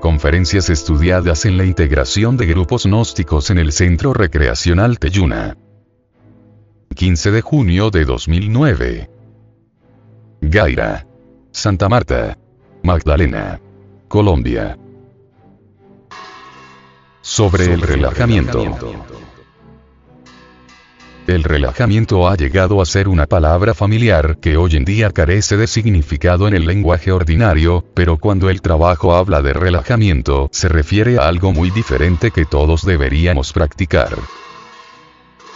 Conferencias estudiadas en la integración de grupos gnósticos en el Centro Recreacional Teyuna. 15 de junio de 2009. Gaira. Santa Marta. Magdalena. Colombia. Sobre el relajamiento. El relajamiento ha llegado a ser una palabra familiar que hoy en día carece de significado en el lenguaje ordinario, pero cuando el trabajo habla de relajamiento se refiere a algo muy diferente que todos deberíamos practicar.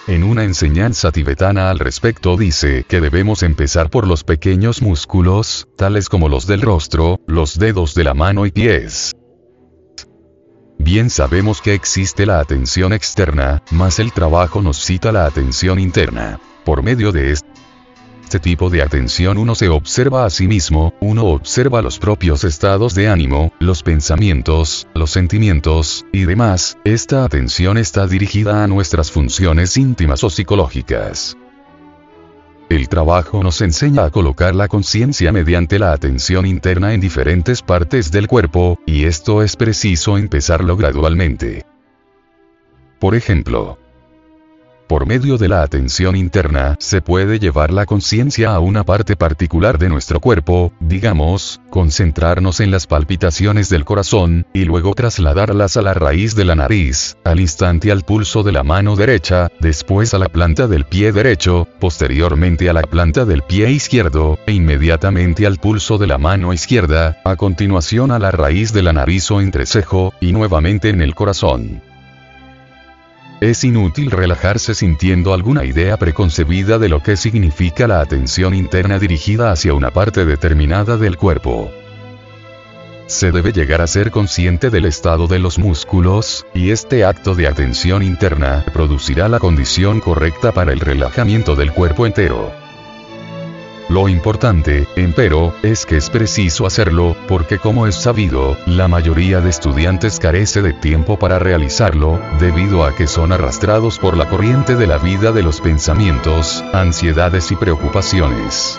En una enseñanza tibetana al respecto dice que debemos empezar por los pequeños músculos, tales como los del rostro, los dedos de la mano y pies. Bien sabemos que existe la atención externa, mas el trabajo nos cita la atención interna. Por medio de este tipo de atención uno se observa a sí mismo, uno observa los propios estados de ánimo, los pensamientos, los sentimientos, y demás, esta atención está dirigida a nuestras funciones íntimas o psicológicas. El trabajo nos enseña a colocar la conciencia mediante la atención interna en diferentes partes del cuerpo, y esto es preciso empezarlo gradualmente. Por ejemplo, por medio de la atención interna, se puede llevar la conciencia a una parte particular de nuestro cuerpo, digamos, concentrarnos en las palpitaciones del corazón, y luego trasladarlas a la raíz de la nariz, al instante al pulso de la mano derecha, después a la planta del pie derecho, posteriormente a la planta del pie izquierdo, e inmediatamente al pulso de la mano izquierda, a continuación a la raíz de la nariz o entrecejo, y nuevamente en el corazón. Es inútil relajarse sintiendo alguna idea preconcebida de lo que significa la atención interna dirigida hacia una parte determinada del cuerpo. Se debe llegar a ser consciente del estado de los músculos, y este acto de atención interna producirá la condición correcta para el relajamiento del cuerpo entero. Lo importante, empero, es que es preciso hacerlo, porque como es sabido, la mayoría de estudiantes carece de tiempo para realizarlo, debido a que son arrastrados por la corriente de la vida de los pensamientos, ansiedades y preocupaciones.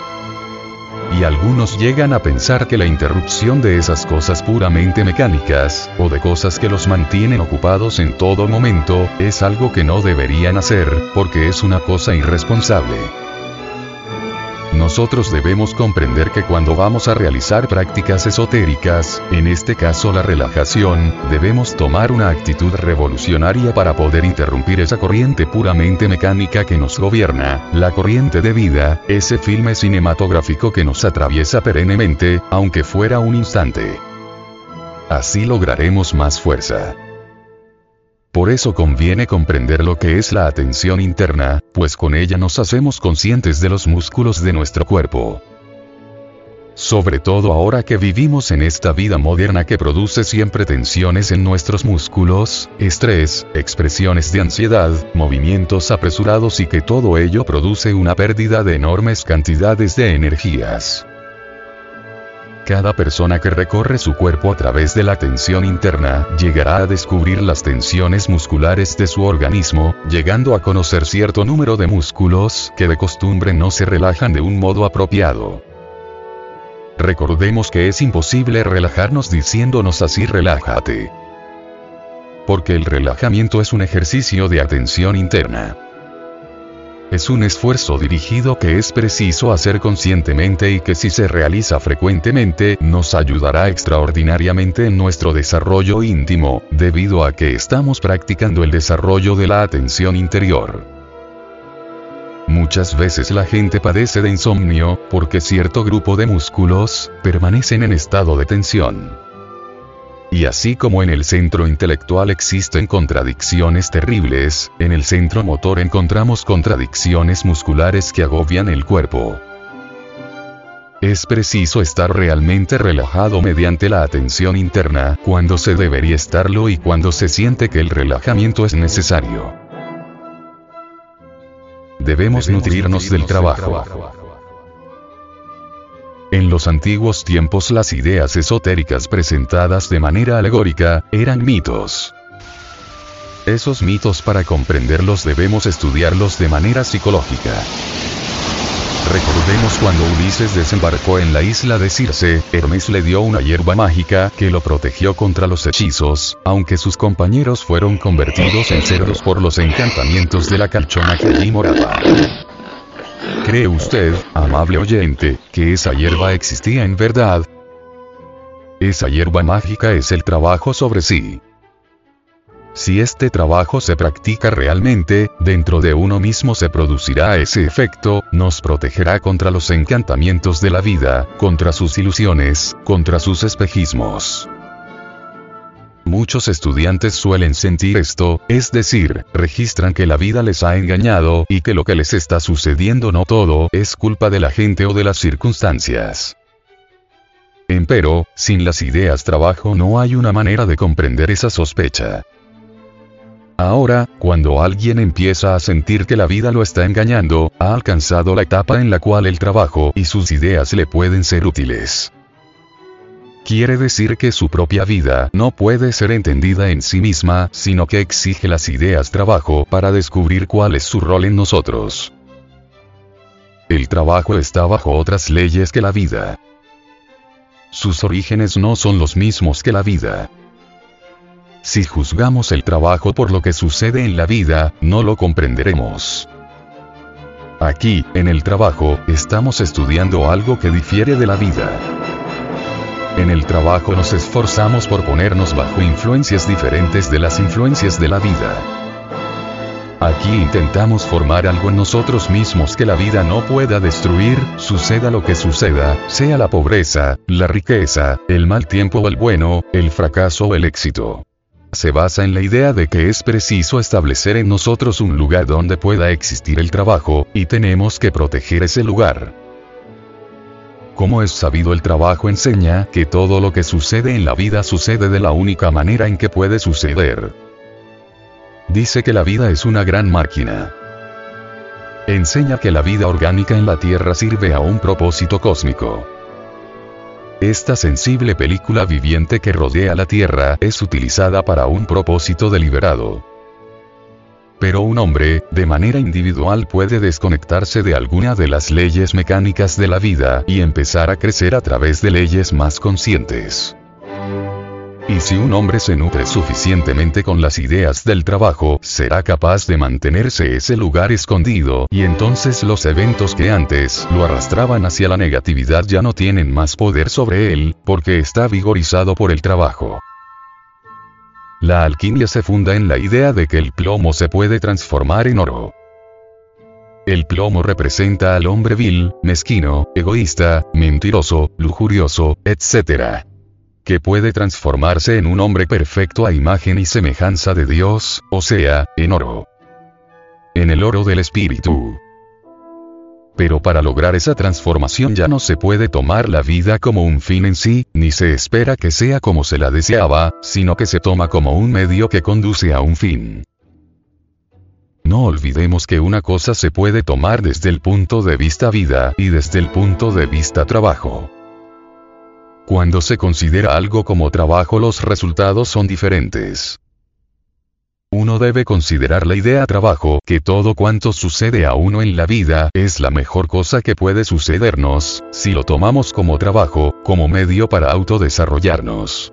Y algunos llegan a pensar que la interrupción de esas cosas puramente mecánicas, o de cosas que los mantienen ocupados en todo momento, es algo que no deberían hacer, porque es una cosa irresponsable. Nosotros debemos comprender que cuando vamos a realizar prácticas esotéricas, en este caso la relajación, debemos tomar una actitud revolucionaria para poder interrumpir esa corriente puramente mecánica que nos gobierna, la corriente de vida, ese filme cinematográfico que nos atraviesa perennemente, aunque fuera un instante. Así lograremos más fuerza. Por eso conviene comprender lo que es la atención interna, pues con ella nos hacemos conscientes de los músculos de nuestro cuerpo. Sobre todo ahora que vivimos en esta vida moderna que produce siempre tensiones en nuestros músculos, estrés, expresiones de ansiedad, movimientos apresurados y que todo ello produce una pérdida de enormes cantidades de energías. Cada persona que recorre su cuerpo a través de la tensión interna, llegará a descubrir las tensiones musculares de su organismo, llegando a conocer cierto número de músculos que de costumbre no se relajan de un modo apropiado. Recordemos que es imposible relajarnos diciéndonos así relájate. Porque el relajamiento es un ejercicio de atención interna es un esfuerzo dirigido que es preciso hacer conscientemente y que si se realiza frecuentemente, nos ayudará extraordinariamente en nuestro desarrollo íntimo, debido a que estamos practicando el desarrollo de la atención interior. Muchas veces la gente padece de insomnio, porque cierto grupo de músculos, permanecen en estado de tensión. Y así como en el centro intelectual existen contradicciones terribles, en el centro motor encontramos contradicciones musculares que agobian el cuerpo. Es preciso estar realmente relajado mediante la atención interna, cuando se debería estarlo y cuando se siente que el relajamiento es necesario. Debemos, nutrirnos, del trabajo. En los antiguos tiempos las ideas esotéricas presentadas de manera alegórica, eran mitos. Esos mitos para comprenderlos debemos estudiarlos de manera psicológica. Recordemos cuando Ulises desembarcó en la isla de Circe, Hermes le dio una hierba mágica que lo protegió contra los hechizos, aunque sus compañeros fueron convertidos en cerdos por los encantamientos de la calchona que allí moraba. ¿Cree usted, amable oyente, que esa hierba existía en verdad? Esa hierba mágica es el trabajo sobre sí. Si este trabajo se practica realmente, dentro de uno mismo se producirá ese efecto, nos protegerá contra los encantamientos de la vida, contra sus ilusiones, contra sus espejismos. Muchos estudiantes suelen sentir esto, es decir, registran que la vida les ha engañado y que lo que les está sucediendo no todo es culpa de la gente o de las circunstancias. Empero, sin las ideas trabajo no hay una manera de comprender esa sospecha. Ahora, cuando alguien empieza a sentir que la vida lo está engañando, ha alcanzado la etapa en la cual el trabajo y sus ideas le pueden ser útiles. Quiere decir que su propia vida no puede ser entendida en sí misma, sino que exige las ideas trabajo para descubrir cuál es su rol en nosotros. El trabajo está bajo otras leyes que la vida. Sus orígenes no son los mismos que la vida. Si juzgamos el trabajo por lo que sucede en la vida, no lo comprenderemos. Aquí, en el trabajo, estamos estudiando algo que difiere de la vida. En el trabajo nos esforzamos por ponernos bajo influencias diferentes de las influencias de la vida. Aquí intentamos formar algo en nosotros mismos que la vida no pueda destruir, suceda lo que suceda, sea la pobreza, la riqueza, el mal tiempo o el bueno, el fracaso o el éxito. Se basa en la idea de que es preciso establecer en nosotros un lugar donde pueda existir el trabajo, y tenemos que proteger ese lugar. Como es sabido el trabajo enseña que todo lo que sucede en la vida sucede de la única manera en que puede suceder. Dice que la vida es una gran máquina. Enseña que la vida orgánica en la Tierra sirve a un propósito cósmico. Esta sensible película viviente que rodea la Tierra es utilizada para un propósito deliberado. Pero un hombre, de manera individual puede desconectarse de alguna de las leyes mecánicas de la vida y empezar a crecer a través de leyes más conscientes. Y si un hombre se nutre suficientemente con las ideas del trabajo, será capaz de mantenerse ese lugar escondido, y entonces los eventos que antes lo arrastraban hacia la negatividad ya no tienen más poder sobre él, porque está vigorizado por el trabajo. La alquimia se funda en la idea de que el plomo se puede transformar en oro. El plomo representa al hombre vil, mezquino, egoísta, mentiroso, lujurioso, etc que puede transformarse en un hombre perfecto a imagen y semejanza de Dios, o sea, en oro. En el oro del espíritu. Pero para lograr esa transformación ya no se puede tomar la vida como un fin en sí, ni se espera que sea como se la deseaba, sino que se toma como un medio que conduce a un fin. No olvidemos que una cosa se puede tomar desde el punto de vista vida y desde el punto de vista trabajo. Cuando se considera algo como trabajo los resultados son diferentes. Uno debe considerar la idea trabajo, que todo cuanto sucede a uno en la vida es la mejor cosa que puede sucedernos, si lo tomamos como trabajo, como medio para autodesarrollarnos.